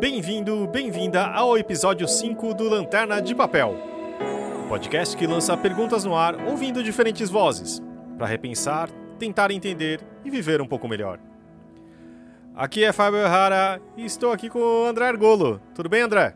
Bem-vindo, bem-vinda ao episódio 5 do Lanterna de Papel. Podcast que lança perguntas no ar ouvindo diferentes vozes, para repensar, tentar entender e viver um pouco melhor. Aqui é Fábio Errara e estou aqui com o André Argolo. Tudo bem, André?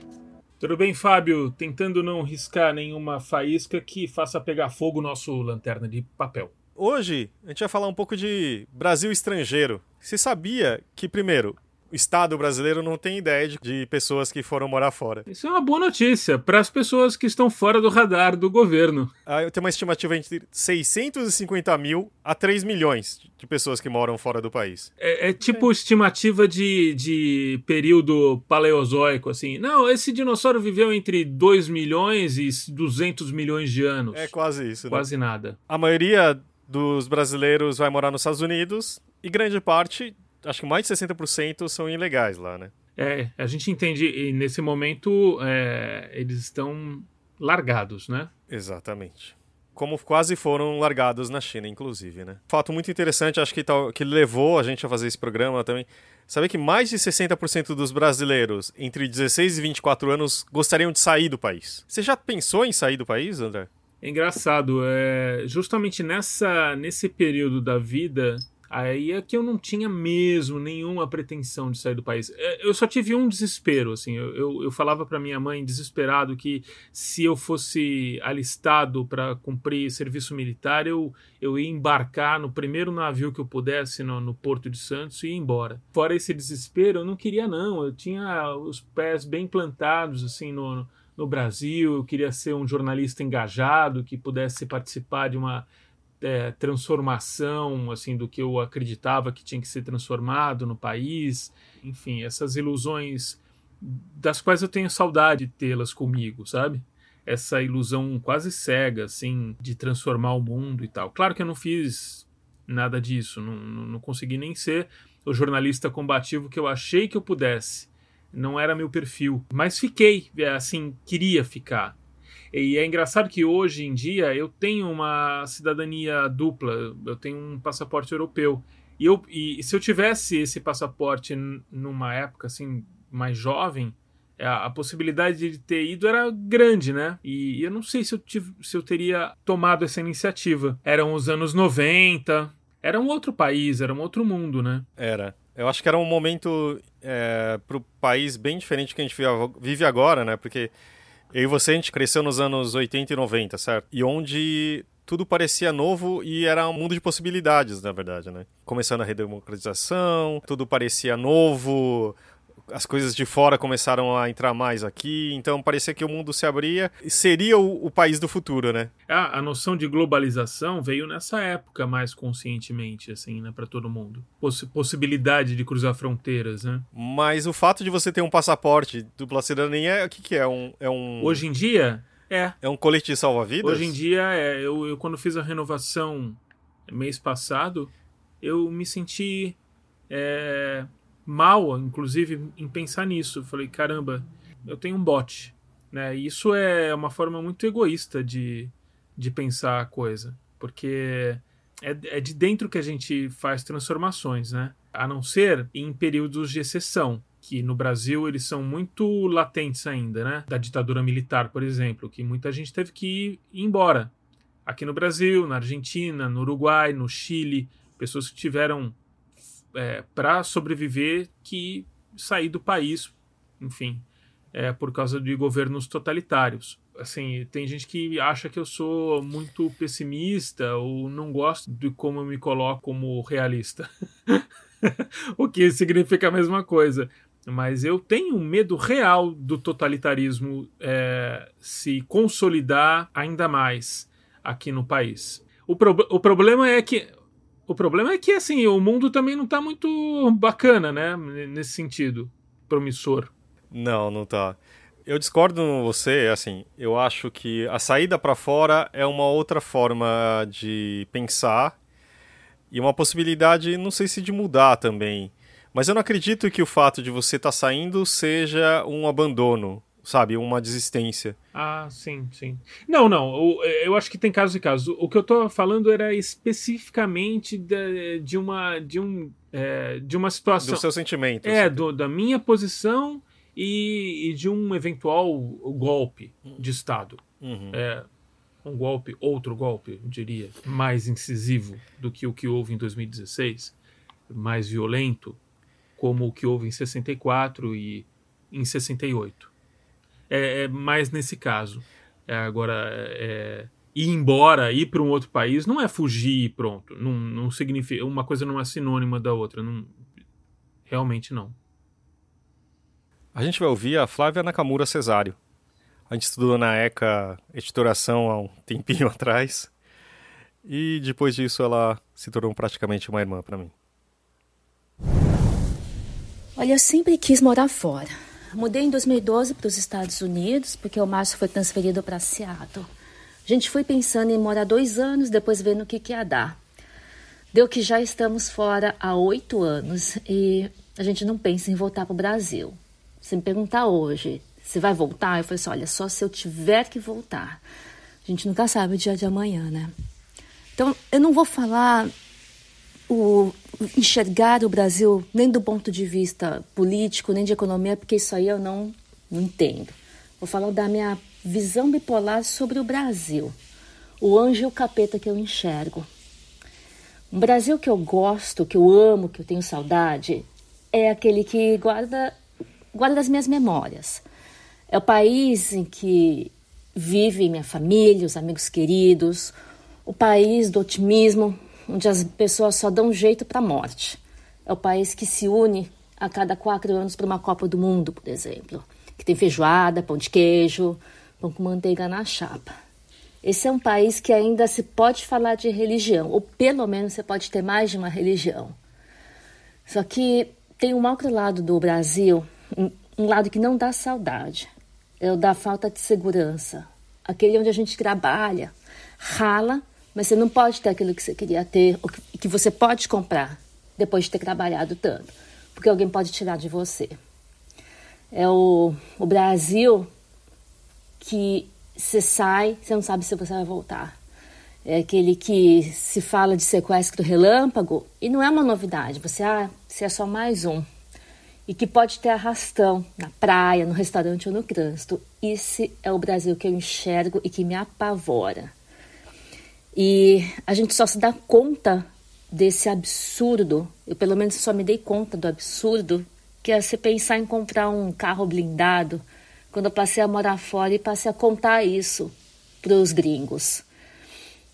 Tudo bem, Fábio? Tentando não riscar nenhuma faísca que faça pegar fogo o nosso lanterna de papel. Hoje a gente vai falar um pouco de Brasil estrangeiro. Você sabia que, primeiro, Estado brasileiro não tem ideia de, de pessoas que foram morar fora. Isso é uma boa notícia para as pessoas que estão fora do radar do governo. Ah, eu tenho uma estimativa entre 650 mil a 3 milhões de pessoas que moram fora do país. É, é tipo é. estimativa de, de período paleozoico, assim. Não, esse dinossauro viveu entre 2 milhões e 200 milhões de anos. É quase isso, né? Quase nada. A maioria dos brasileiros vai morar nos Estados Unidos e grande parte acho que mais de 60% são ilegais lá, né? É, a gente entende, e nesse momento é, eles estão largados, né? Exatamente. Como quase foram largados na China, inclusive, né? Fato muito interessante, acho que, tal, que levou a gente a fazer esse programa também. Saber que mais de 60% dos brasileiros entre 16 e 24 anos gostariam de sair do país. Você já pensou em sair do país, André? É engraçado, é, justamente nessa, nesse período da vida Aí é que eu não tinha mesmo nenhuma pretensão de sair do país. É, eu só tive um desespero, assim. Eu, eu, eu falava para minha mãe, desesperado, que se eu fosse alistado para cumprir serviço militar, eu, eu ia embarcar no primeiro navio que eu pudesse no, no Porto de Santos e ir embora. Fora esse desespero, eu não queria, não. Eu tinha os pés bem plantados, assim, no, no Brasil. Eu queria ser um jornalista engajado que pudesse participar de uma é, transformação assim do que eu acreditava que tinha que ser transformado no país, enfim, essas ilusões das quais eu tenho saudade de tê-las comigo, sabe? Essa ilusão quase cega, assim, de transformar o mundo e tal. Claro que eu não fiz nada disso, não, não, consegui nem ser o jornalista combativo que eu achei que eu pudesse. Não era meu perfil, mas fiquei, é, assim, queria ficar. E é engraçado que hoje em dia eu tenho uma cidadania dupla, eu tenho um passaporte europeu. E, eu, e se eu tivesse esse passaporte numa época assim mais jovem, a, a possibilidade de ter ido era grande, né? E, e eu não sei se eu, tive, se eu teria tomado essa iniciativa. Eram os anos 90, era um outro país, era um outro mundo, né? Era. Eu acho que era um momento é, para o país bem diferente que a gente vive agora, né? Porque eu e você, a gente cresceu nos anos 80 e 90, certo? E onde tudo parecia novo e era um mundo de possibilidades, na verdade, né? Começando a redemocratização, tudo parecia novo, as coisas de fora começaram a entrar mais aqui, então parecia que o mundo se abria e seria o, o país do futuro, né? A, a, noção de globalização veio nessa época mais conscientemente, assim, né, para todo mundo. Poss possibilidade de cruzar fronteiras, né? Mas o fato de você ter um passaporte dupla cidadania, o que, que é? Um, é um... Hoje em dia, é. É um colete salva-vidas? Hoje em dia, é. Eu, eu, quando fiz a renovação mês passado, eu me senti. É, mal, inclusive, em pensar nisso. Eu falei, caramba, eu tenho um bot. Né? E isso é uma forma muito egoísta de, de pensar a coisa, porque é, é de dentro que a gente faz transformações, né? A não ser em períodos de exceção, que no Brasil eles são muito latentes ainda, né? Da ditadura militar, por exemplo, que muita gente teve que ir embora. Aqui no Brasil, na Argentina, no Uruguai, no Chile, pessoas que tiveram é, para sobreviver que sair do país, enfim, é, por causa de governos totalitários. Assim, tem gente que acha que eu sou muito pessimista ou não gosto de como eu me coloco como realista. o que significa a mesma coisa. Mas eu tenho um medo real do totalitarismo é, se consolidar ainda mais aqui no país. O, pro, o problema é que o problema é que, assim, o mundo também não tá muito bacana, né? Nesse sentido, promissor. Não, não tá. Eu discordo com você, assim, eu acho que a saída para fora é uma outra forma de pensar e uma possibilidade, não sei se de mudar também. Mas eu não acredito que o fato de você estar tá saindo seja um abandono sabe? Uma desistência. Ah, sim, sim. Não, não, eu, eu acho que tem casos e casos. O que eu tô falando era especificamente de, de uma de um é, de uma situação. Do seu sentimento. É, assim. do, da minha posição e, e de um eventual golpe de Estado. Uhum. É, um golpe, outro golpe, eu diria, mais incisivo do que o que houve em 2016, mais violento, como o que houve em 64 e em 68. É, é mais nesse caso. É, agora, é, ir embora, ir para um outro país, não é fugir e pronto. Não, não significa. Uma coisa não é sinônima da outra. Não, realmente não. A gente vai ouvir a Flávia Nakamura Cesário. A gente estudou na ECA editoração há um tempinho atrás. E depois disso ela se tornou praticamente uma irmã para mim. Olha, eu sempre quis morar fora. Mudei em 2012 para os Estados Unidos, porque o Márcio foi transferido para Seattle. A gente foi pensando em morar dois anos, depois vendo o que, que ia dar. Deu que já estamos fora há oito anos e a gente não pensa em voltar para o Brasil. Se me perguntar hoje se vai voltar, eu falei assim: olha, só se eu tiver que voltar. A gente nunca sabe o dia de amanhã, né? Então, eu não vou falar o enxergar o Brasil nem do ponto de vista político, nem de economia, porque isso aí eu não, não entendo. Vou falar da minha visão bipolar sobre o Brasil. O anjo e o capeta que eu enxergo. Um Brasil que eu gosto, que eu amo, que eu tenho saudade, é aquele que guarda, guarda as minhas memórias. É o país em que vive minha família, os amigos queridos, o país do otimismo, onde as pessoas só dão jeito para a morte. É o país que se une a cada quatro anos para uma Copa do Mundo, por exemplo, que tem feijoada, pão de queijo, pão com manteiga na chapa. Esse é um país que ainda se pode falar de religião, ou pelo menos você pode ter mais de uma religião. Só que tem um outro lado do Brasil, um lado que não dá saudade, é o da falta de segurança. Aquele onde a gente trabalha, rala mas você não pode ter aquilo que você queria ter, ou que você pode comprar depois de ter trabalhado tanto, porque alguém pode tirar de você. É o, o Brasil que você sai, você não sabe se você vai voltar. É aquele que se fala de sequestro relâmpago e não é uma novidade. Você, ah, você é só mais um. E que pode ter arrastão na praia, no restaurante ou no trânsito. Esse é o Brasil que eu enxergo e que me apavora. E a gente só se dá conta desse absurdo, eu pelo menos só me dei conta do absurdo, que é você pensar em comprar um carro blindado, quando eu passei a morar fora e passei a contar isso para os gringos.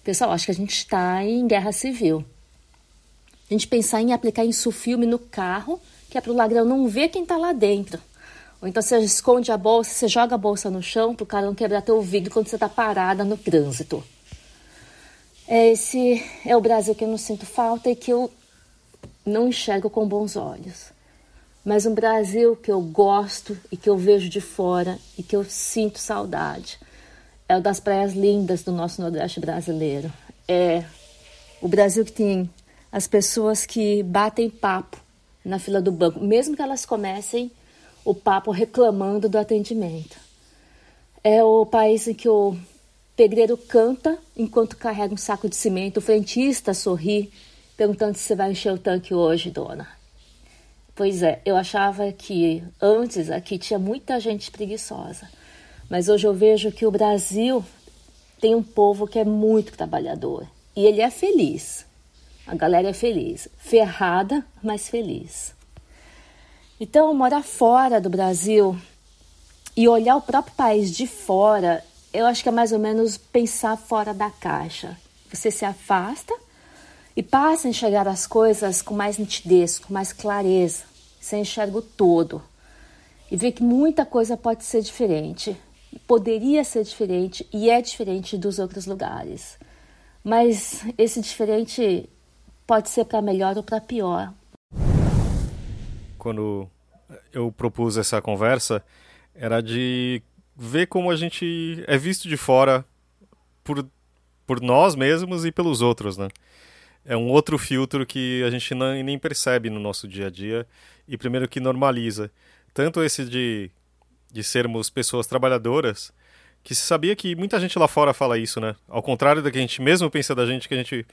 Pessoal, acho que a gente está em guerra civil. A gente pensar em aplicar isso filme no carro, que é para o ladrão não ver quem está lá dentro. Ou então você esconde a bolsa, você joga a bolsa no chão para o cara não quebrar teu vidro quando você está parada no trânsito. É esse é o Brasil que eu não sinto falta e que eu não enxergo com bons olhos. Mas um Brasil que eu gosto e que eu vejo de fora e que eu sinto saudade. É o das praias lindas do nosso Nordeste brasileiro. É o Brasil que tem as pessoas que batem papo na fila do banco, mesmo que elas comecem o papo reclamando do atendimento. É o país em que o pedreiro canta enquanto carrega um saco de cimento. O frentista sorri, perguntando se você vai encher o tanque hoje, dona. Pois é, eu achava que antes aqui tinha muita gente preguiçosa. Mas hoje eu vejo que o Brasil tem um povo que é muito trabalhador. E ele é feliz. A galera é feliz. Ferrada, mas feliz. Então, morar fora do Brasil e olhar o próprio país de fora eu acho que é mais ou menos pensar fora da caixa. Você se afasta e passa a enxergar as coisas com mais nitidez, com mais clareza. Você enxerga o todo e vê que muita coisa pode ser diferente, poderia ser diferente e é diferente dos outros lugares. Mas esse diferente pode ser para melhor ou para pior. Quando eu propus essa conversa, era de ver como a gente é visto de fora por, por nós mesmos e pelos outros, né? É um outro filtro que a gente não, nem percebe no nosso dia a dia e primeiro que normaliza. Tanto esse de, de sermos pessoas trabalhadoras, que se sabia que muita gente lá fora fala isso, né? Ao contrário do que a gente mesmo pensa da gente, que a gente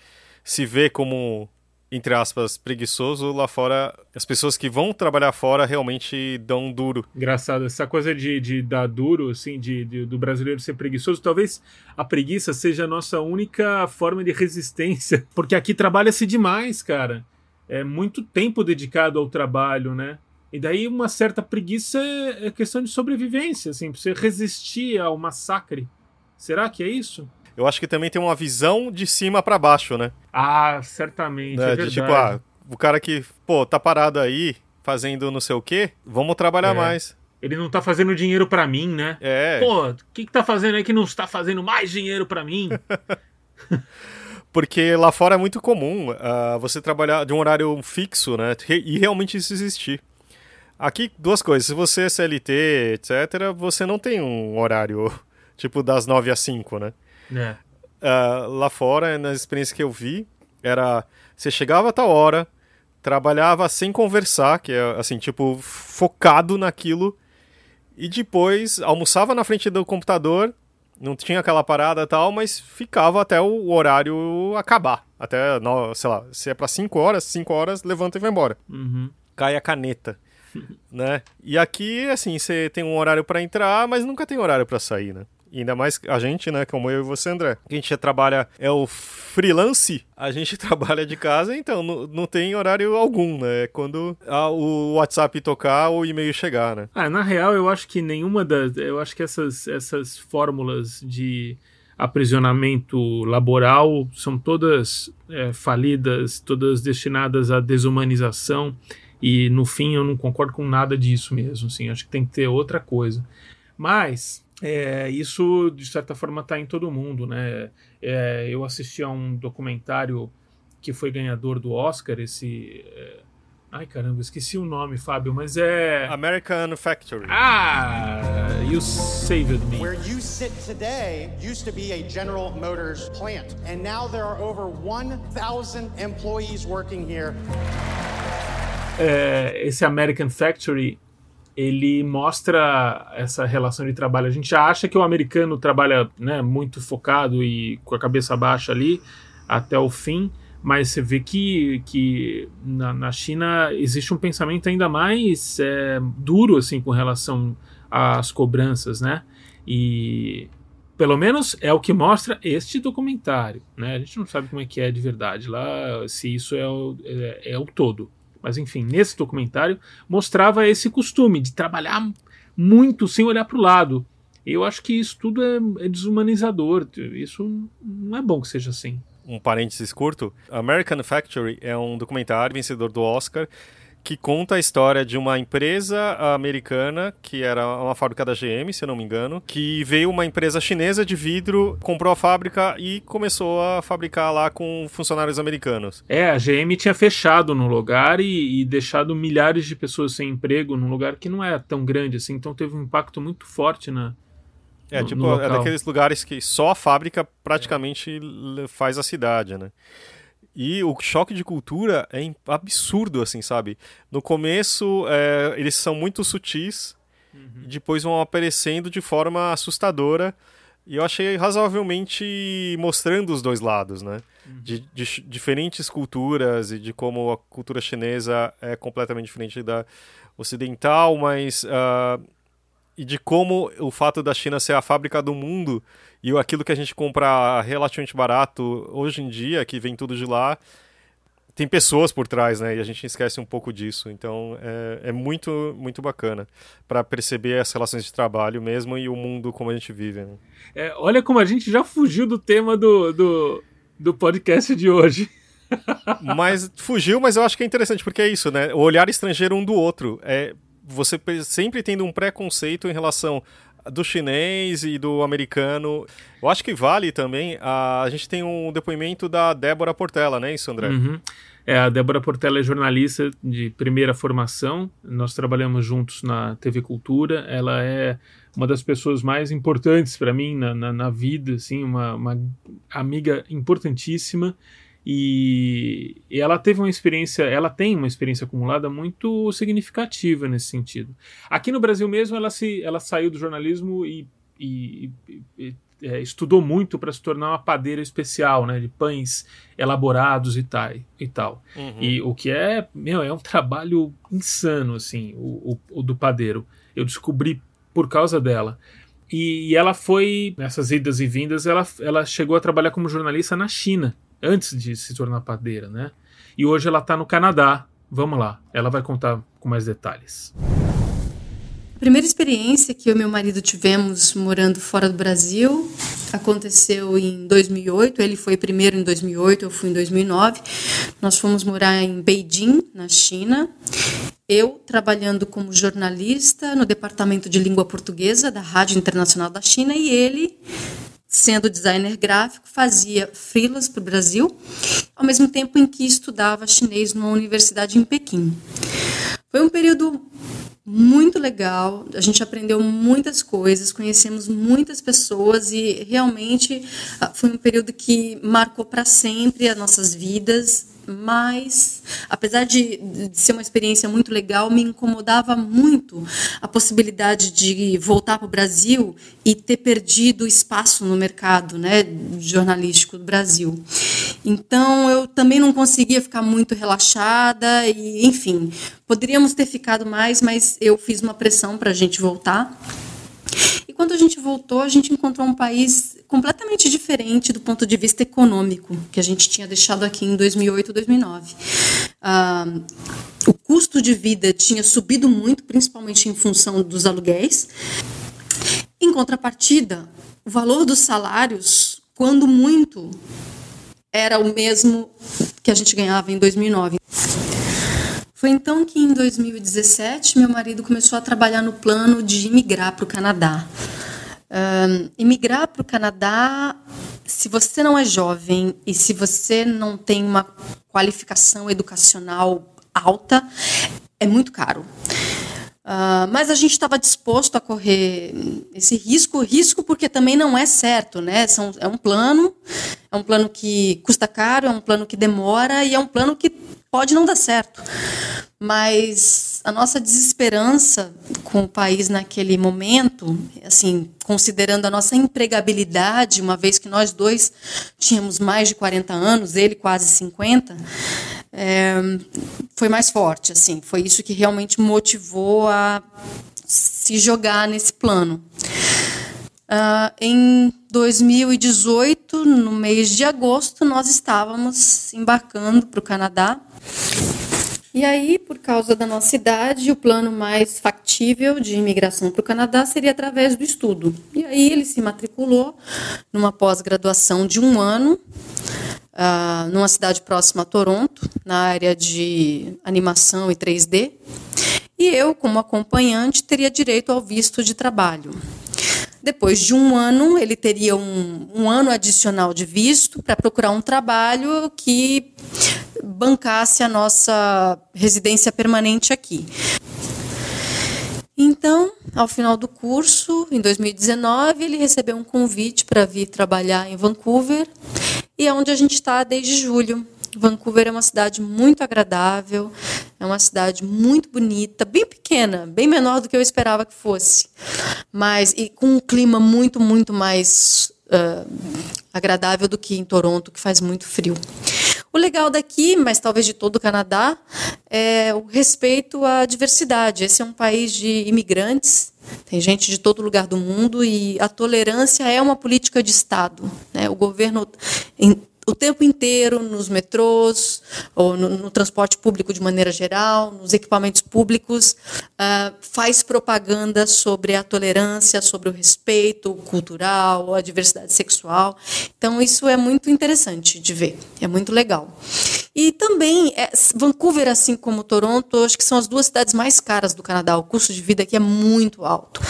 se vê como entre aspas, preguiçoso, lá fora, as pessoas que vão trabalhar fora realmente dão duro. Engraçado, essa coisa de, de dar duro, assim, de, de, do brasileiro ser preguiçoso, talvez a preguiça seja a nossa única forma de resistência, porque aqui trabalha-se demais, cara. É muito tempo dedicado ao trabalho, né? E daí uma certa preguiça é, é questão de sobrevivência, assim, pra você resistir ao massacre. Será que é isso? Eu acho que também tem uma visão de cima para baixo, né? Ah, certamente. Né? É de tipo, ah, o cara que, pô, tá parado aí fazendo não sei o quê, vamos trabalhar é. mais. Ele não tá fazendo dinheiro para mim, né? É. Pô, o que, que tá fazendo aí que não está fazendo mais dinheiro para mim? Porque lá fora é muito comum uh, você trabalhar de um horário fixo, né? E realmente isso existir. Aqui, duas coisas. Se você é CLT, etc., você não tem um horário tipo das 9 às 5, né? É. Uh, lá fora, nas experiências que eu vi, era você chegava a tal hora, trabalhava sem conversar, que é assim, tipo, focado naquilo, e depois almoçava na frente do computador, não tinha aquela parada e tal, mas ficava até o horário acabar. Até, sei lá, se é para 5 horas, 5 horas, levanta e vai embora. Uhum. Cai a caneta. né? E aqui, assim, você tem um horário para entrar, mas nunca tem horário para sair, né? Ainda mais a gente, né, como eu e você, André. A gente trabalha, é o freelance, a gente trabalha de casa, então não, não tem horário algum, né? É quando a, o WhatsApp tocar ou o e-mail chegar, né? Ah, na real, eu acho que nenhuma das. Eu acho que essas, essas fórmulas de aprisionamento laboral são todas é, falidas, todas destinadas à desumanização. E no fim eu não concordo com nada disso mesmo. Assim, acho que tem que ter outra coisa. Mas é, isso de certa forma está em todo mundo, né? É, eu assisti a um documentário que foi ganhador do Oscar, esse. É... Ai caramba, esqueci o nome, Fábio, mas é. American Factory. Ah, you saved me. Where you sit today used to be a General Motors plant, and now there are over 1,000 employees working here. É, esse American Factory ele mostra essa relação de trabalho. A gente acha que o americano trabalha né, muito focado e com a cabeça baixa ali até o fim, mas você vê que, que na, na China existe um pensamento ainda mais é, duro assim com relação às cobranças, né? E pelo menos é o que mostra este documentário, né? A gente não sabe como é que é de verdade lá, se isso é o, é, é o todo. Mas enfim, nesse documentário mostrava esse costume de trabalhar muito sem olhar para o lado. Eu acho que isso tudo é, é, desumanizador. Isso não é bom que seja assim. Um parênteses curto: American Factory é um documentário vencedor do Oscar que conta a história de uma empresa americana, que era uma fábrica da GM, se eu não me engano, que veio uma empresa chinesa de vidro, comprou a fábrica e começou a fabricar lá com funcionários americanos. É, a GM tinha fechado no lugar e, e deixado milhares de pessoas sem emprego num lugar que não é tão grande assim, então teve um impacto muito forte na, é, no, tipo, no é daqueles lugares que só a fábrica praticamente é. faz a cidade, né? E o choque de cultura é absurdo, assim, sabe? No começo, é, eles são muito sutis, uhum. e depois vão aparecendo de forma assustadora. E eu achei razoavelmente mostrando os dois lados, né? Uhum. De, de, diferentes culturas e de como a cultura chinesa é completamente diferente da ocidental, mas. Uh, e de como o fato da China ser a fábrica do mundo e aquilo que a gente compra relativamente barato hoje em dia, que vem tudo de lá, tem pessoas por trás, né? E a gente esquece um pouco disso. Então é, é muito, muito bacana para perceber as relações de trabalho mesmo e o mundo como a gente vive. Né? É, olha como a gente já fugiu do tema do, do, do podcast de hoje. mas fugiu, mas eu acho que é interessante, porque é isso, né? O olhar estrangeiro um do outro. É, você sempre tendo um preconceito em relação do chinês e do americano. Eu acho que vale também. A, a gente tem um depoimento da Débora Portela, né, isso, André? Uhum. É, a Débora Portela é jornalista de primeira formação. Nós trabalhamos juntos na TV Cultura. Ela é uma das pessoas mais importantes para mim na, na, na, vida, assim, uma, uma amiga importantíssima. E, ela teve uma experiência, ela tem uma experiência acumulada muito significativa nesse sentido. Aqui no Brasil mesmo, ela, se, ela saiu do jornalismo e e, e é, estudou muito para se tornar uma padeira especial, né, de pães elaborados e tal. E, tal. Uhum. e o que é, meu, é um trabalho insano, assim, o, o, o do padeiro. Eu descobri por causa dela. E, e, ela foi, nessas idas e vindas, ela, ela chegou a trabalhar como jornalista na China, antes de se tornar padeira, né? E hoje ela está no Canadá. Vamos lá, ela vai contar com mais detalhes. A primeira experiência que eu e meu marido tivemos morando fora do Brasil aconteceu em 2008. Ele foi primeiro em 2008, eu fui em 2009. Nós fomos morar em Beijing, na China. Eu trabalhando como jornalista no departamento de língua portuguesa da Rádio Internacional da China e ele sendo designer gráfico, fazia frilas para o Brasil, ao mesmo tempo em que estudava chinês numa universidade em Pequim. Foi um período muito legal. A gente aprendeu muitas coisas, conhecemos muitas pessoas e realmente ah, foi um período que marcou para sempre as nossas vidas mas apesar de, de, ser uma experiência muito legal, me incomodava muito a possibilidade de voltar para o Brasil e ter perdido espaço no mercado né, jornalístico do Brasil. Então eu também não conseguia ficar muito relaxada e, enfim, poderíamos ter ficado mais, mas eu fiz uma pressão para a gente voltar. Quando a gente voltou, a gente encontrou um país completamente diferente do ponto de vista econômico que a gente tinha deixado aqui em 2008, 2009. Ah, o custo de vida tinha subido muito, principalmente em função dos aluguéis. Em contrapartida, o valor dos salários, quando muito, era o mesmo que a gente ganhava em 2009. Foi então que em 2017 meu marido começou a trabalhar no plano de imigrar para o Canadá. Um, imigrar para o Canadá, se você não é jovem e se você não tem uma qualificação educacional alta, é muito caro. Uh, mas a gente estava disposto a correr esse risco, risco porque também não é certo, né? São, é um plano, é um plano que custa caro, é um plano que demora e é um plano que pode não dar certo. Mas a nossa desesperança com o país naquele momento, assim, considerando a nossa empregabilidade, uma vez que nós dois tínhamos mais de 40 anos, ele quase 50, é, foi mais forte, assim, foi isso que realmente motivou a se jogar nesse plano. Uh, em 2018, no mês de agosto, nós estávamos embarcando para o Canadá. E aí, por causa da nossa idade, o plano mais factível de imigração para o Canadá seria através do estudo. E aí ele se matriculou numa pós-graduação de um ano uh, numa cidade próxima a Toronto, na área de animação e 3D. E eu, como acompanhante, teria direito ao visto de trabalho. Depois de um ano, ele teria um, um ano adicional de visto para procurar um trabalho que bancasse a nossa residência permanente aqui. Então, ao final do curso, em 2019, ele recebeu um convite para vir trabalhar em Vancouver e é onde a gente está desde julho. Vancouver é uma cidade muito agradável, é uma cidade muito bonita, bem pequena, bem menor do que eu esperava que fosse, mas e com um clima muito, muito mais uh, agradável do que em Toronto, que faz muito frio. O legal daqui, mas talvez de todo o Canadá, é o respeito à diversidade. Esse é um país de imigrantes, tem gente de todo lugar do mundo e a tolerância é uma política de Estado. Né? O governo o tempo inteiro nos metrôs, ou no, no, transporte público de maneira geral, nos equipamentos públicos, uh, faz propaganda sobre a tolerância, sobre o respeito cultural, a diversidade sexual. Então, isso é muito interessante de ver, é muito legal. E também, é, Vancouver, assim como Toronto, acho que são as duas cidades mais caras do Canadá. O custo de vida aqui é muito alto.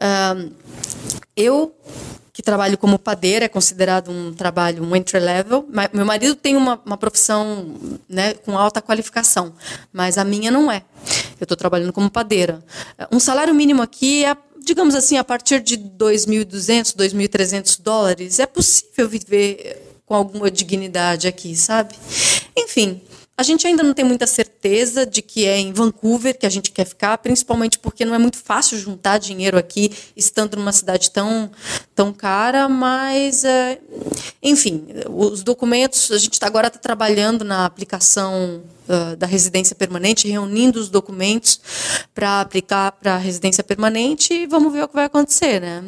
Uh, eu que trabalho como padeira, é considerado um trabalho, um entry level. Meu marido tem uma, uma profissão né, com alta qualificação, mas a minha não é. Eu estou trabalhando como padeira. Um salário mínimo aqui é, digamos assim, a partir de 2.200, 2.300 dólares. É possível viver com alguma dignidade aqui, sabe? Enfim, A gente ainda não tem muita certeza de que é em Vancouver que a gente quer ficar, principalmente porque não é muito fácil juntar dinheiro aqui, estando numa cidade tão, tão cara, mas, é, enfim, os documentos, a gente tá, agora está trabalhando na aplicação uh, da residência permanente, reunindo os documentos para aplicar para a residência permanente e vamos ver o que vai acontecer, né?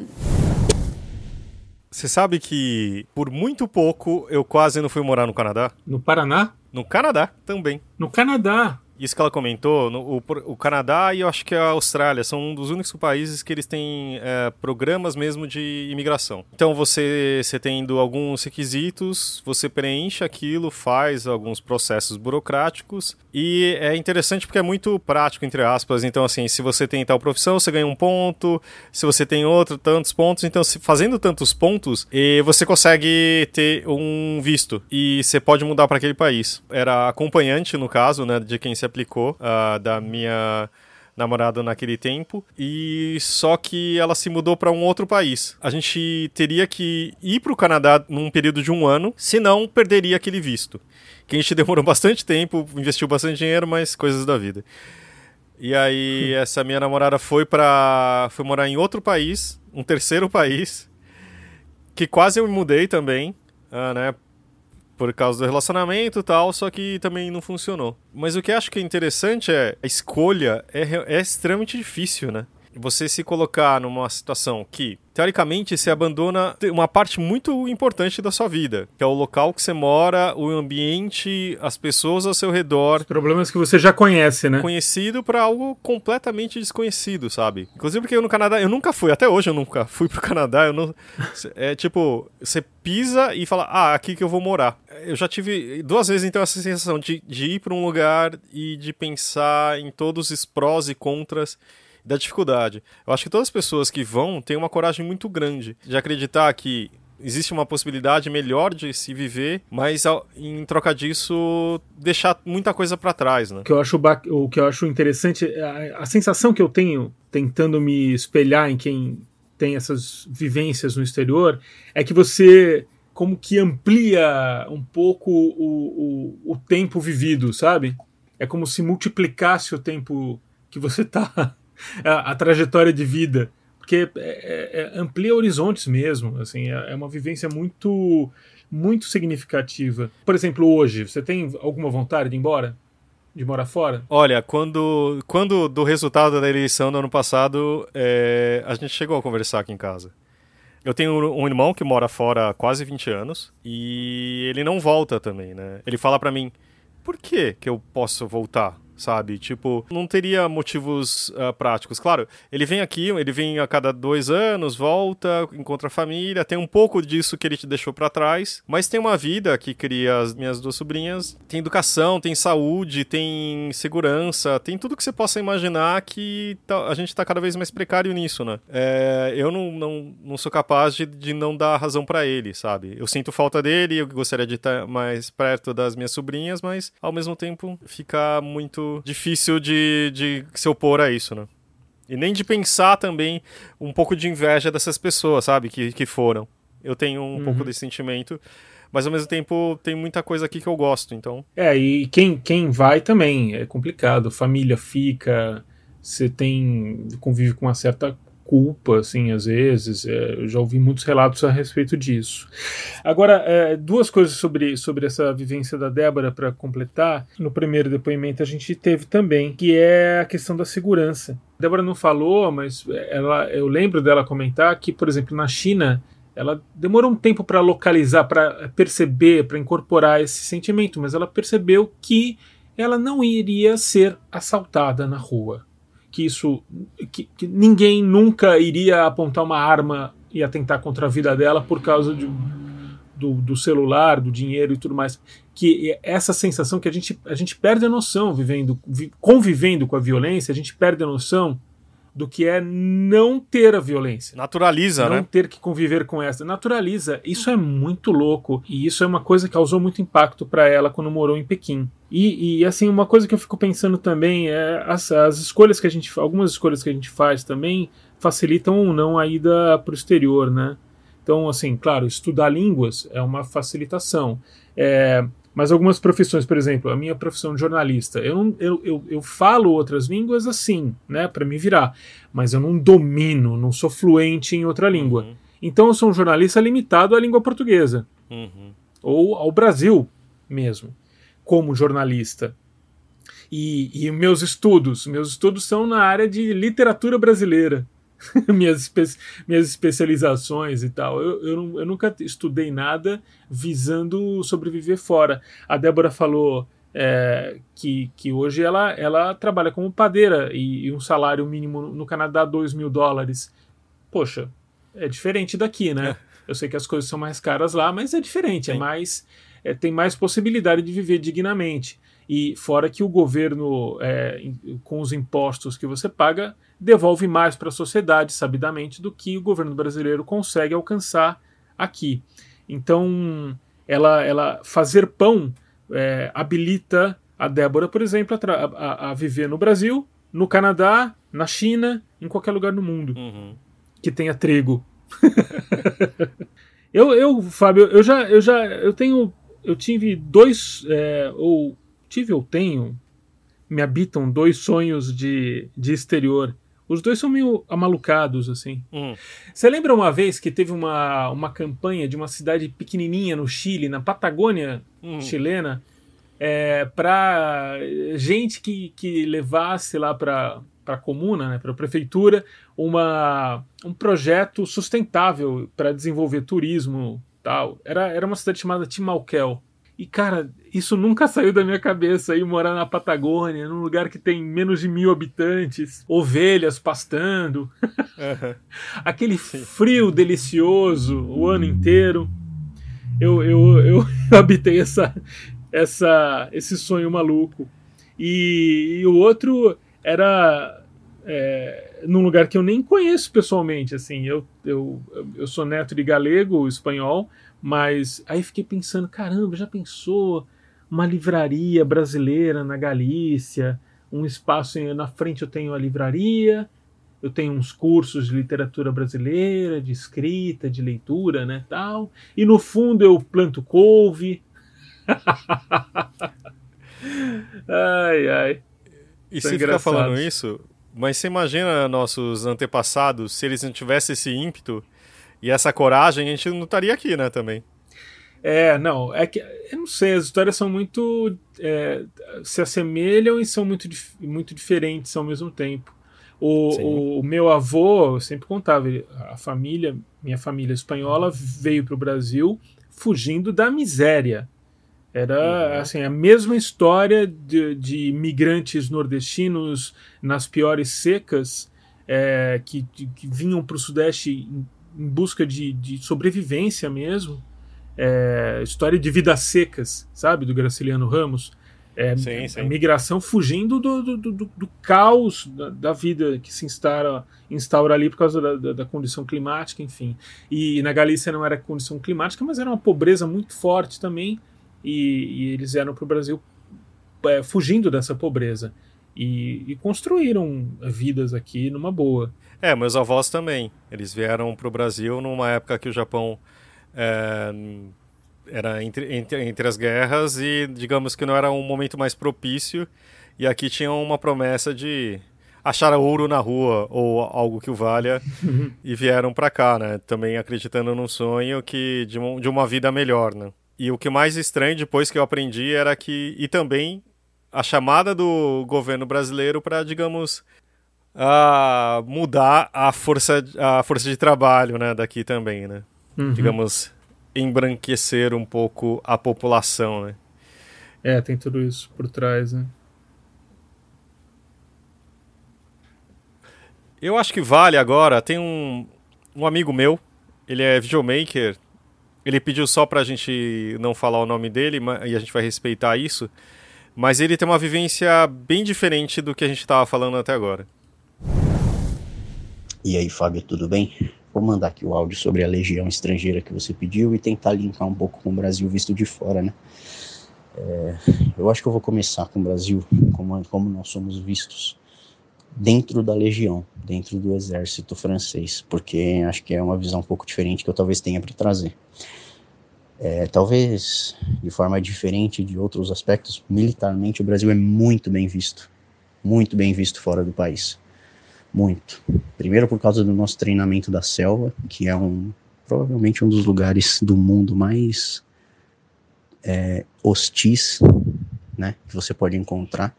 Você sabe que por muito pouco eu quase não fui morar no Canadá? No Paraná? No Canadá também. No Canadá. Isso que ela comentou, no, o, o, Canadá e eu acho que a Austrália são um dos únicos países que eles têm é, programas mesmo de imigração. Então você, você tendo alguns requisitos, você preenche aquilo, faz alguns processos burocráticos e é interessante porque é muito prático, entre aspas. Então, assim, se você tem tal profissão, você ganha um ponto, se você tem outro, tantos pontos. Então, se, fazendo tantos pontos, e você consegue ter um visto e você pode mudar para aquele país. Era acompanhante, no caso, né, de quem se aplicou, uh, da minha namorada naquele tempo e só que ela se mudou para um outro país. A gente teria que ir para o Canadá num período de um ano, senão perderia aquele visto. Que a gente demorou bastante tempo, investiu bastante dinheiro, mas coisas da vida. E aí essa minha namorada foi para foi morar em outro país, um terceiro país, que quase eu me mudei também, uh, né? Por causa do relacionamento e tal, só que também não funcionou. Mas o que eu acho que é interessante é a escolha é, é extremamente difícil, né? Você se colocar numa situação que teoricamente você abandona uma parte muito importante da sua vida, que é o local que você mora, o ambiente, as pessoas ao seu redor. Os problemas que você já conhece, né? Conhecido para algo completamente desconhecido, sabe? Inclusive porque eu no Canadá, eu nunca fui, até hoje eu nunca fui pro Canadá, eu não é tipo, você pisa e fala: "Ah, aqui que eu vou morar". Eu já tive duas vezes então essa sensação de, de ir para um lugar e de pensar em todos os prós e contras da dificuldade. Eu acho que todas as pessoas que vão têm uma coragem muito grande de acreditar que existe uma possibilidade melhor de se viver, mas em troca disso deixar muita coisa para trás, né? O que eu acho o que eu acho interessante, a, a sensação que eu tenho tentando me espelhar em quem tem essas vivências no exterior é que você como que amplia um pouco o, o, o tempo vivido, sabe? É como se multiplicasse o tempo que você tá a, a trajetória de vida, porque é, é, é, amplia horizontes mesmo, assim, é, é uma vivência muito muito significativa. Por exemplo, hoje, você tem alguma vontade de ir embora? De morar fora? Olha, quando, quando do resultado da eleição do ano passado, é, a gente chegou a conversar aqui em casa. Eu tenho um irmão que mora fora há quase 20 anos e ele não volta também, né? Ele fala para mim, por que que eu posso voltar? Sabe? Tipo, não teria motivos uh, práticos. Claro, ele vem aqui, ele vem a cada dois anos, volta, encontra a família, tem um pouco disso que ele te deixou para trás, mas tem uma vida que cria as minhas duas sobrinhas, tem educação, tem saúde, tem segurança, tem tudo que você possa imaginar que tá, a gente tá cada vez mais precário nisso, né? É, eu não, não, não sou capaz de, de não dar razão para ele, sabe? Eu sinto falta dele, eu gostaria de estar mais perto das minhas sobrinhas, mas ao mesmo tempo fica muito difícil de, de se opor a isso, né? E nem de pensar também um pouco de inveja dessas pessoas, sabe? Que, que foram. Eu tenho um uhum. pouco desse sentimento, mas ao mesmo tempo tem muita coisa aqui que eu gosto, então. É, e quem, quem vai também é complicado. Família fica, você tem. convive com uma certa culpa, assim, às vezes. É, eu já ouvi muitos relatos a respeito disso. Agora, é, duas coisas sobre, sobre essa vivência da Débora para completar. No primeiro depoimento a gente teve também, que é a questão da segurança. A Débora não falou, mas ela, eu lembro dela comentar que, por exemplo, na China, ela demorou um tempo para localizar, para perceber, para incorporar esse sentimento, mas ela percebeu que ela não iria ser assaltada na rua que isso que, que, ninguém nunca iria apontar uma arma e atentar contra a vida dela por causa de, do, do, celular, do dinheiro e tudo mais. Que essa sensação que a gente, a gente perde a noção vivendo, convivendo com a violência, a gente perde a noção do que é não ter a violência. Naturaliza, não né? Não ter que conviver com essa. Naturaliza. Isso é muito louco. E isso é uma coisa que causou muito impacto para ela quando morou em Pequim. E, e, assim, uma coisa que eu fico pensando também é as, as escolhas que a gente algumas escolhas que a gente faz também facilitam ou não a ida para o exterior, né? Então, assim, claro, estudar línguas é uma facilitação. É, Mas algumas profissões, por exemplo, a minha profissão de jornalista, eu, não, eu, eu, eu falo outras línguas assim, né, para me virar, mas eu não domino, não sou fluente em outra língua. Uhum. Então eu sou um jornalista limitado à língua portuguesa. Uhum. Ou ao Brasil mesmo, como jornalista. E, e meus estudos, meus estudos são na área de literatura brasileira. minhas, espe minhas especializações e tal. Eu, eu, eu, nunca estudei nada visando sobreviver fora. A Débora falou é, que, que hoje ela, ela trabalha como padeira e, e um salário mínimo no Canadá, 2 mil dólares. Poxa, é diferente daqui, né? É. Eu sei que as coisas são mais caras lá, mas é diferente, é mais, é, tem mais possibilidade de viver dignamente. E fora que o governo, é, com os impostos que você paga, devolve mais para a sociedade, sabidamente, do que o governo brasileiro consegue alcançar aqui. Então, ela, ela fazer pão é, habilita a Débora, por exemplo, a, a, a, viver no Brasil, no Canadá, na China, em qualquer lugar do mundo uhum. que tenha trigo. eu, eu, Fábio, eu já, eu já, eu tenho, eu tive dois, é, ou tive ou tenho, me habitam dois sonhos de, de exterior. Os dois são meio amalucados, assim. Hum. Você lembra uma vez que teve uma, uma campanha de uma cidade pequenininha no Chile, na Patagônia hum. chilena, é, para gente que, que levasse lá para a comuna, né, para a prefeitura, uma, um projeto sustentável para desenvolver turismo tal. Era, era uma cidade chamada Timalquel. E, cara, isso nunca saiu da minha cabeça aí morar na Patagônia, num lugar que tem menos de mil habitantes, ovelhas pastando, uhum. aquele frio delicioso o ano inteiro. Eu, eu, eu habitei essa, essa, esse sonho maluco. E, e o outro era é, num lugar que eu nem conheço pessoalmente. Assim, eu, eu, eu sou neto de galego, espanhol, mas aí fiquei pensando, caramba, já pensou uma livraria brasileira na Galícia, um espaço em, na frente eu tenho a livraria, eu tenho uns cursos de literatura brasileira, de escrita, de leitura, né, tal. E no fundo eu planto couve. ai, ai. E você fica falando isso, mas você imagina nossos antepassados, se eles não tivessem esse ímpeto, e essa coragem, a gente não estaria aqui, né, também. É, não, é que eu não sei, as histórias são muito é, se assemelham e são muito, muito diferentes ao mesmo tempo. O, o, meu avô, eu sempre contava, a família, minha família espanhola veio para o Brasil fugindo da miséria. Era uhum. assim a mesma história de, de imigrantes nordestinos nas piores secas é, que, que vinham para o Sudeste em busca de, de sobrevivência mesmo. É, história de vidas secas, sabe? Do Graciliano Ramos. É, sim, sim. A migração fugindo do, do, do, do caos da, da, vida que se instaura, instaura ali por causa da, da, da, condição climática, enfim. E, na Galícia não era condição climática, mas era uma pobreza muito forte também. E, e eles vieram para o Brasil é, fugindo dessa pobreza. E, e, construíram vidas aqui numa boa. É, meus avós também. Eles vieram para o Brasil numa época que o Japão é, era entre, entre, entre as guerras e, digamos que não era um momento mais propício. E aqui tinham uma promessa de achar ouro na rua ou algo que o valha e vieram para cá, né? Também acreditando num sonho que de, um, de uma vida melhor, né? E o que mais estranho depois que eu aprendi era que e também a chamada do governo brasileiro para, digamos, a mudar a força, a força de trabalho né, daqui também, né? Uhum. Digamos, embranquecer um pouco a população, né? É, tem tudo isso por trás, né? Eu acho que vale agora. Tem um, um amigo meu, ele é videomaker. Ele pediu só pra gente não falar o nome dele e a gente vai respeitar isso. Mas ele tem uma vivência bem diferente do que a gente estava falando até agora. E aí, Fábio, tudo bem? Vou mandar aqui o áudio sobre a legião estrangeira que você pediu e tentar linkar um pouco com o Brasil visto de fora, né? É, eu acho que eu vou começar com o Brasil, como, como nós somos vistos dentro da legião, dentro do exército francês, porque acho que é uma visão um pouco diferente que eu talvez tenha para trazer. É, talvez de forma diferente de outros aspectos, militarmente o Brasil é muito bem visto, muito bem visto fora do país, muito. Primeiro por causa do nosso treinamento da selva, que é um provavelmente um dos lugares do mundo mais é, hostis, né, que você pode encontrar.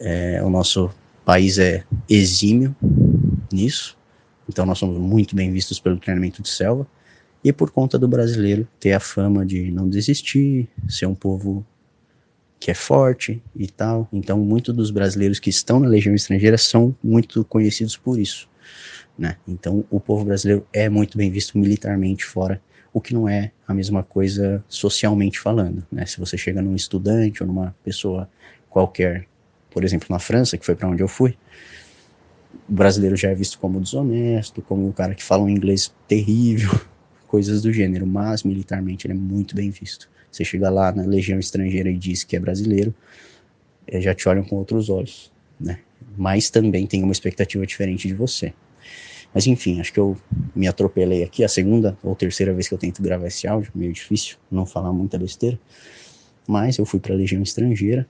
É, o nosso país é exímio nisso, então nós somos muito bem vistos pelo treinamento de selva e por conta do brasileiro ter a fama de não desistir, ser um povo que é forte e tal. Então, muitos dos brasileiros que estão na Legião Estrangeira são muito conhecidos por isso, né? Então, o povo brasileiro é muito bem visto militarmente fora, o que não é a mesma coisa socialmente falando, né? Se você chega num estudante ou numa pessoa qualquer, por exemplo, na França, que foi para onde eu fui, o brasileiro já é visto como desonesto, como o cara que fala um inglês terrível, coisas do gênero, mas militarmente ele é muito bem visto. Você chega lá na legião estrangeira e diz que é brasileiro, eh, já te olham com outros olhos, né? Mas também tem uma expectativa diferente de você. Mas enfim, acho que eu me atropelei aqui, a segunda ou terceira vez que eu tento gravar esse áudio, meio difícil não falar muita besteira. Mas eu fui para a Legião Estrangeira,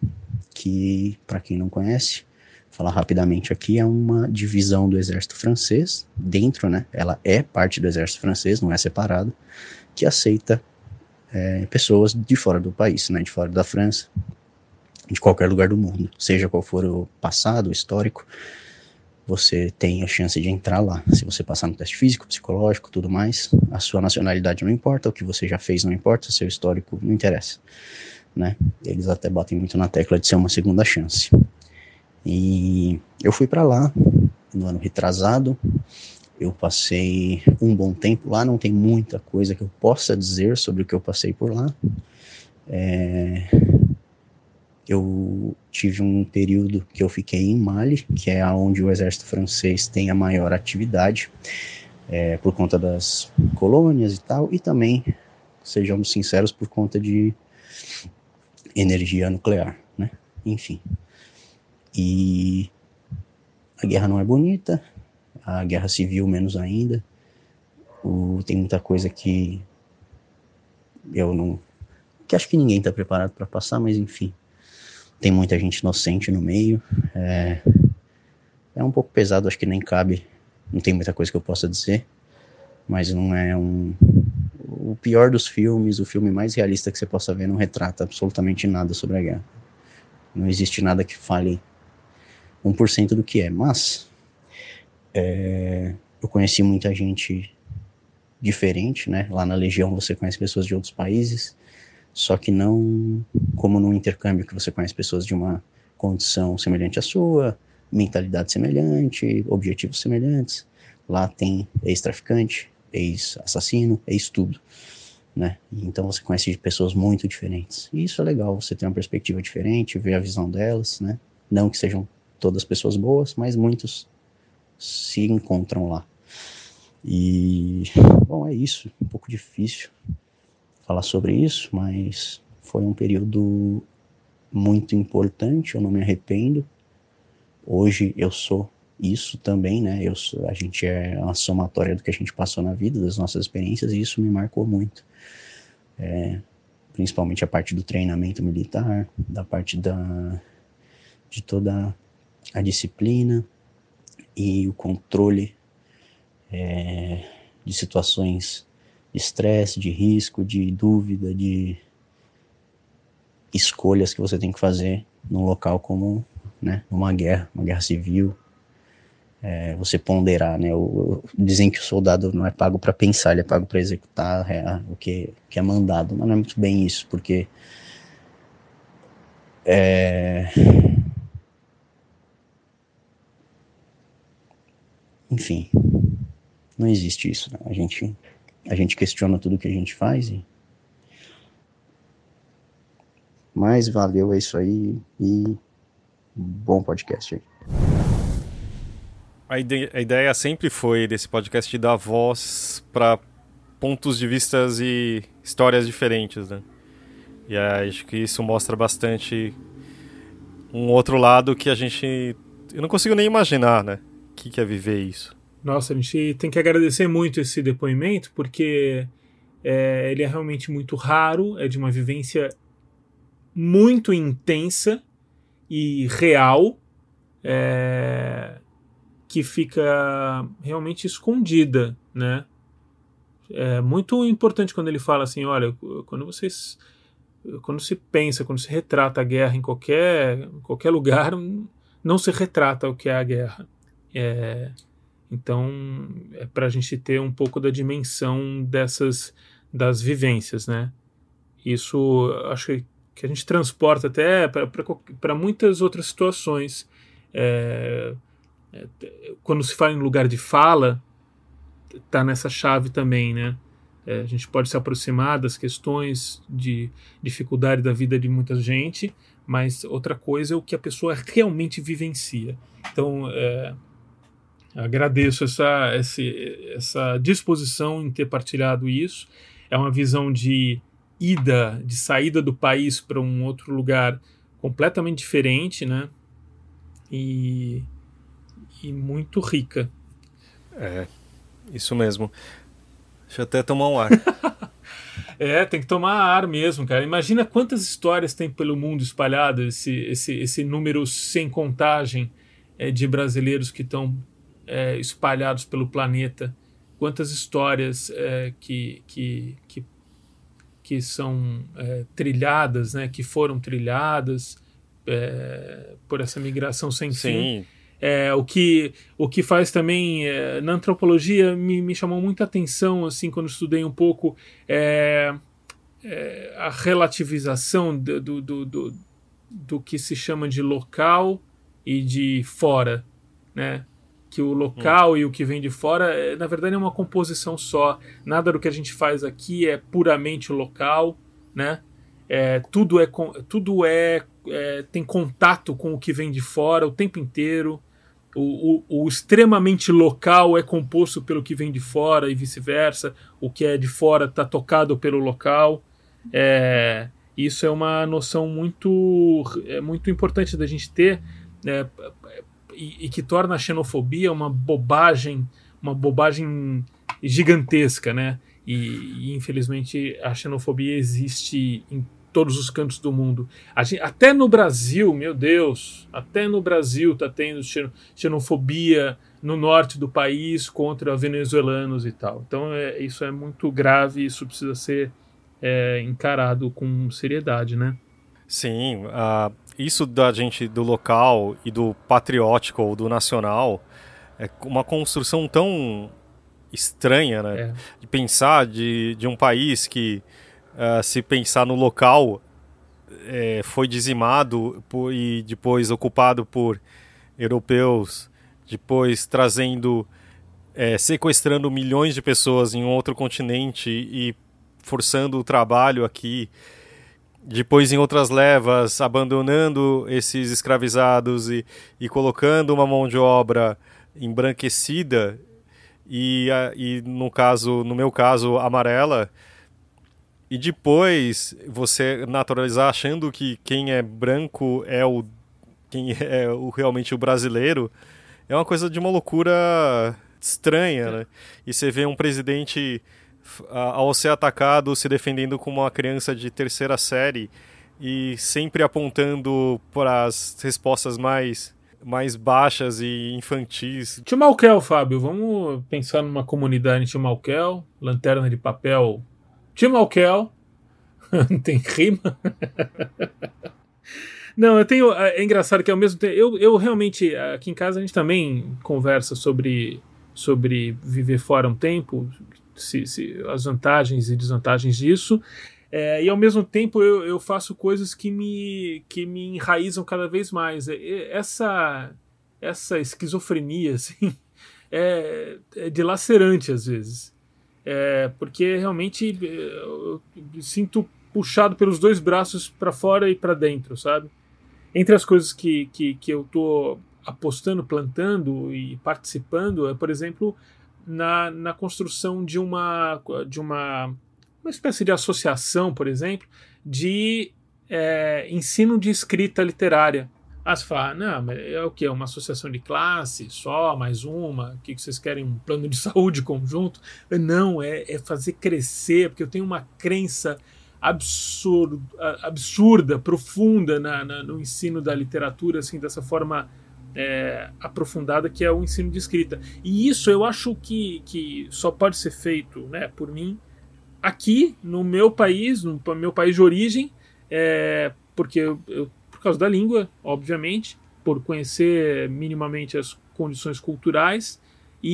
que para quem não conhece, falar rapidamente aqui, é uma divisão do exército francês, dentro, né, ela é parte do exército francês, não é separado, que aceita é, pessoas de fora do país, né, de fora da França, de qualquer lugar do mundo, seja qual for o passado, o histórico, você tem a chance de entrar lá. Se você passar no teste físico, psicológico, tudo mais, a sua nacionalidade não importa, o que você já fez não importa, seu histórico não interessa, né? Eles até batem muito na tecla de ser uma segunda chance. E eu fui para lá no ano retrasado. Eu passei um bom tempo lá, não tem muita coisa que eu possa dizer sobre o que eu passei por lá. É, eu tive um período que eu fiquei em Mali, que é onde o exército francês tem a maior atividade, é, por conta das colônias e tal, e também, sejamos sinceros, por conta de energia nuclear, né? Enfim. E a guerra não é bonita, a guerra civil menos ainda. O, tem muita coisa que eu não. que acho que ninguém está preparado para passar, mas enfim. Tem muita gente inocente no meio. É, é um pouco pesado, acho que nem cabe. Não tem muita coisa que eu possa dizer. Mas não é um. O pior dos filmes, o filme mais realista que você possa ver, não retrata absolutamente nada sobre a guerra. Não existe nada que fale 1% do que é. Mas é, eu conheci muita gente diferente, né? Lá na Legião você conhece pessoas de outros países, só que não como no intercâmbio que você conhece pessoas de uma condição semelhante à sua, mentalidade semelhante, objetivos semelhantes. Lá tem ex-traficante, ex-assassino, ex-tudo. Né? Então você conhece pessoas muito diferentes. E isso é legal, você tem uma perspectiva diferente, ver a visão delas, né? Não que sejam todas pessoas boas, mas muitos se encontram lá. E, bom, é isso. Um pouco difícil falar sobre isso, mas foi um período muito importante, eu não me arrependo. Hoje eu sou isso também, né? Eu sou, a gente é uma somatória do que a gente passou na vida, das nossas experiências, e isso me marcou muito. É, principalmente a parte do treinamento militar, da parte da, de toda a disciplina e o controle é, de situações de estresse, de risco, de dúvida, de escolhas que você tem que fazer num local como né, uma guerra, uma guerra civil. É, você ponderar, né? O, o, dizem que o soldado não é pago para pensar, ele é pago para executar é, o que, que é mandado. Mas não é muito bem isso, porque é, enfim, não existe isso. Né? A gente a gente questiona tudo que a gente faz e mas valeu é isso aí e bom podcast aí. A ideia, a ideia sempre foi desse podcast de dar voz para pontos de vistas e histórias diferentes, né? E acho que isso mostra bastante um outro lado que a gente eu não consigo nem imaginar, né? Que, é viver isso? Nossa, a gente tem que agradecer muito esse depoimento, porque é, ele é realmente muito raro, é de uma vivência muito intensa e real, é, que fica realmente escondida, né? É muito importante quando ele fala assim, olha, quando vocês quando se pensa, quando se retrata a guerra em qualquer, em qualquer lugar, não se retrata o que é a guerra. É, então, é para a gente ter um pouco da dimensão dessas das vivências, né? Isso acho que, a gente transporta até para muitas outras situações. É, é, quando se fala em lugar de fala, tá nessa chave também, né? É, a gente pode se aproximar das questões de dificuldade da vida de muita gente, mas outra coisa é o que a pessoa realmente vivencia. Então, é, Agradeço essa, essa disposição em ter partilhado isso. É uma visão de ida, de saída do país para um outro lugar completamente diferente, né? E, e muito rica. É, isso mesmo. Deixa eu até tomar um ar. é, tem que tomar ar mesmo, cara. Imagina quantas histórias tem pelo mundo espalhado, esse, esse, esse número sem contagem é, de brasileiros que estão é, espalhados pelo planeta, quantas histórias é, que, que, que, que são é, trilhadas, né, que foram trilhadas é, por essa migração sem Sim. fim. É, o, que, o que faz também é, na antropologia me, me chamou muita atenção assim quando estudei um pouco é, é a relativização do, do, do, do, que se chama de local e de fora, né? Que o local hum. e o que vem de fora, é, na verdade, é uma composição só. Nada do que a gente faz aqui é puramente local, né? É, tudo é, tudo é, é, tem contato com o que vem de fora o tempo inteiro. O, o, o, extremamente local é composto pelo que vem de fora e vice-versa. O que é de fora está tocado pelo local. É, isso é uma noção muito, é muito importante da gente ter. É, e, e, que torna a xenofobia uma bobagem, uma bobagem gigantesca, né? E, e infelizmente a xenofobia existe em todos os cantos do mundo. Gente, até no Brasil, meu Deus, até no Brasil tá tendo xenofobia no norte do país contra venezuelanos e tal. Então é, isso é muito grave, isso precisa ser é, encarado com seriedade, né? Sim, uh, isso da gente do local e do patriótico ou do nacional é uma construção tão estranha, né? É. De pensar de, de um país que, uh, se pensar no local, é, foi dizimado por, e depois ocupado por europeus, depois trazendo, é, sequestrando milhões de pessoas em um outro continente e forçando o trabalho aqui depois em outras levas abandonando esses escravizados e, e colocando uma mão de obra embranquecida e, e no caso no meu caso amarela e depois você naturalizar achando que quem é branco é o quem é o, realmente o brasileiro é uma coisa de uma loucura estranha né? e você vê um presidente ao ser atacado, se defendendo como uma criança de terceira série e sempre apontando para as respostas mais mais baixas e infantis. Timalquel, Fábio, vamos pensar numa comunidade Timalquel, lanterna de papel. Timalquel, tem rima? Não, eu tenho. É engraçado que ao mesmo tempo. Eu, eu realmente. Aqui em casa a gente também conversa sobre, sobre viver fora um tempo se, se, as vantagens e desvantagens disso. É, e ao mesmo tempo eu, eu, faço coisas que me, que me enraizam cada vez mais. Essa, essa esquizofrenia assim, é, é dilacerante às vezes. É, porque realmente é, eu sinto puxado pelos dois braços para fora e para dentro, sabe? Entre as coisas que, que, que eu tô apostando, plantando e participando, é, por exemplo, na, na construção de uma, de uma, uma espécie de associação, por exemplo, de é, ensino de escrita literária Ah, você fala, não, é o que? Uma associação de classe só, mais uma? O que vocês querem? Um plano de saúde conjunto? Não, é, é fazer crescer, porque eu tenho uma crença absurdo, absurda, profunda na, na, no ensino da literatura, assim, dessa forma é, aprofundada que é o ensino de escrita. E isso eu acho que, que só pode ser feito né, por mim aqui no meu país, no meu país de origem, é, porque eu, eu, por causa da língua, obviamente, por conhecer minimamente as condições culturais e,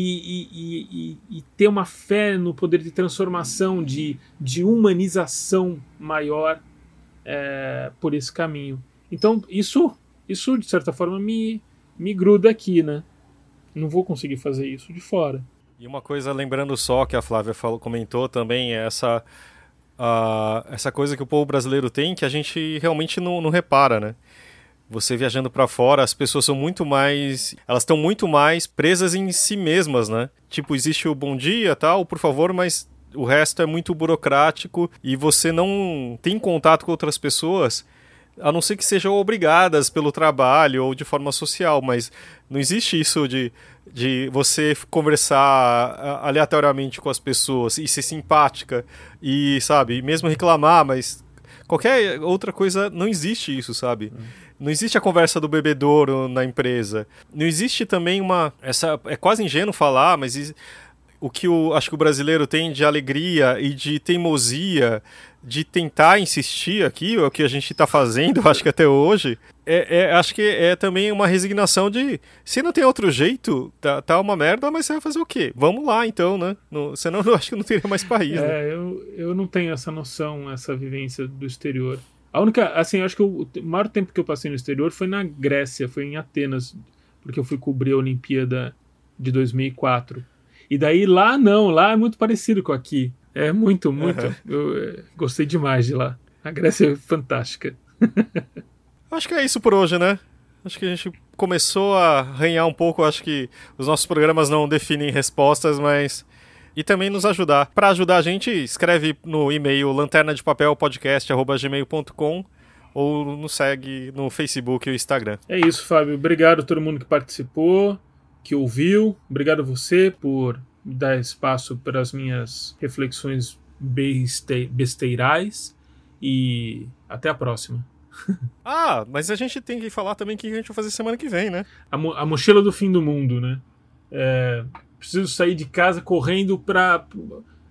e, e, e, ter uma fé no poder de transformação, de, de humanização maior é, por esse caminho. Então, isso, isso de certa forma me, me gruda aqui, né? Não vou conseguir fazer isso de fora. E uma coisa, lembrando só que a Flávia falou, comentou também, é essa, essa coisa que o povo brasileiro tem que a gente realmente não, não repara, né? Você viajando para fora, as pessoas são muito mais. Elas estão muito mais presas em si mesmas, né? Tipo, existe o bom dia, tal, por favor, mas o resto é muito burocrático e você não tem contato com outras pessoas a não ser que sejam obrigadas pelo trabalho ou de forma social, mas não existe isso de, de você conversar aleatoriamente com as pessoas e ser simpática e, sabe, mesmo reclamar, mas qualquer outra coisa, não existe isso, sabe? Não existe a conversa do bebedouro na empresa. Não existe também uma. Essa, é quase ingênuo falar, mas o que o, acho que o brasileiro tem de alegria e de teimosia de tentar insistir aqui, o que a gente está fazendo, acho que até hoje, é, é, acho que é também uma resignação de se não tem outro jeito, tá, tá uma merda, mas você vai fazer o quê? Vamos lá então, né? No, senão eu acho que não teria mais país. É, né? eu, eu não tenho essa noção, essa vivência do exterior. A única, assim, acho que o maior tempo que eu passei no exterior foi na Grécia, foi em Atenas, porque eu fui cobrir a Olimpíada de 2004. E daí lá não, lá é muito parecido com aqui. É muito, muito. Uhum. Eu é, gostei demais de lá. A Grécia é fantástica. Acho que é isso por hoje, né? Acho que a gente começou a arranhar um pouco. Acho que os nossos programas não definem respostas, mas. E também nos ajudar. Para ajudar a gente, escreve no e-mail lanterna de papel podcast@gmail.com ou nos segue no Facebook e Instagram. É isso, Fábio. Obrigado a todo mundo que participou, que ouviu. Obrigado a você por dar espaço para as minhas reflexões beste besteirais e até a próxima. ah, mas a gente tem que falar também o que a gente vai fazer semana que vem, né? A, mo a mochila do fim do mundo, né? É, preciso sair de casa correndo para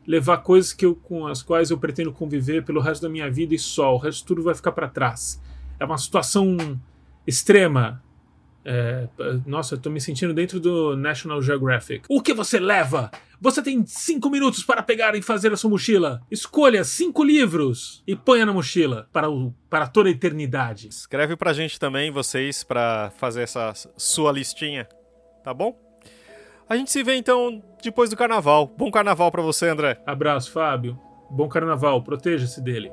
levar coisas que eu, com as quais eu pretendo conviver pelo resto da minha vida e só. O resto tudo vai ficar para trás. É uma situação extrema, é, nossa, eu tô me sentindo dentro do National Geographic. O que você leva? Você tem cinco minutos para pegar e fazer a sua mochila. Escolha cinco livros e ponha na mochila para, o, para toda a eternidade. Escreve pra gente também, vocês, para fazer essa sua listinha, tá bom? A gente se vê então depois do carnaval. Bom carnaval para você, André. Abraço, Fábio. Bom carnaval, proteja-se dele.